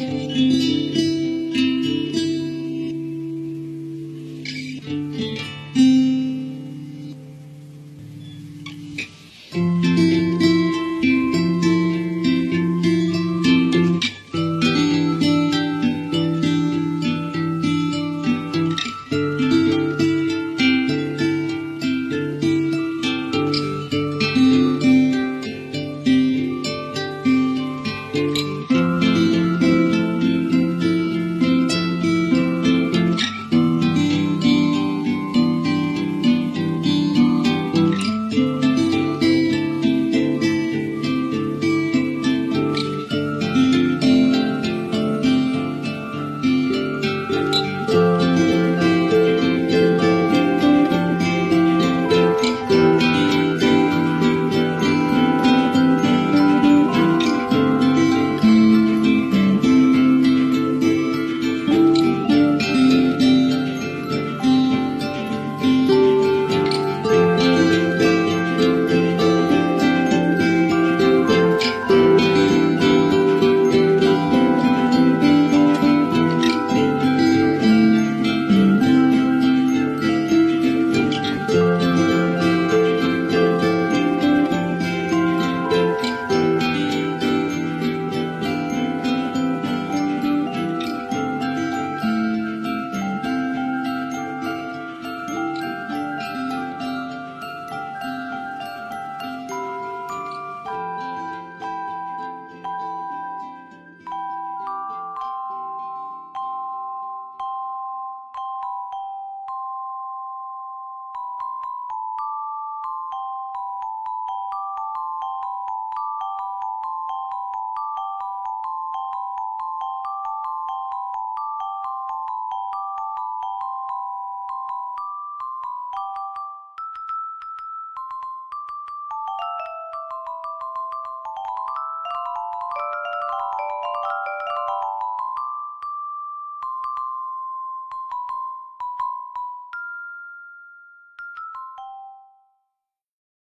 Música